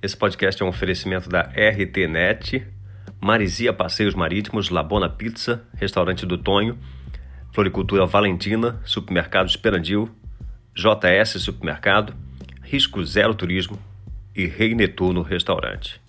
Esse podcast é um oferecimento da RTNet, Marizia Passeios Marítimos, Labona Pizza, Restaurante do Tonho, Floricultura Valentina, Supermercado Esperandil, JS Supermercado, Risco Zero Turismo e Rei Netuno Restaurante.